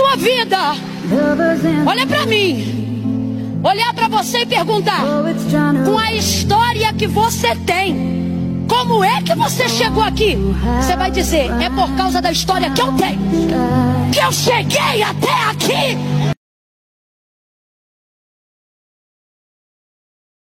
sua vida, olha para mim, olhar para você e perguntar: com a história que você tem, como é que você chegou aqui? Você vai dizer: é por causa da história que eu tenho, que eu cheguei até aqui.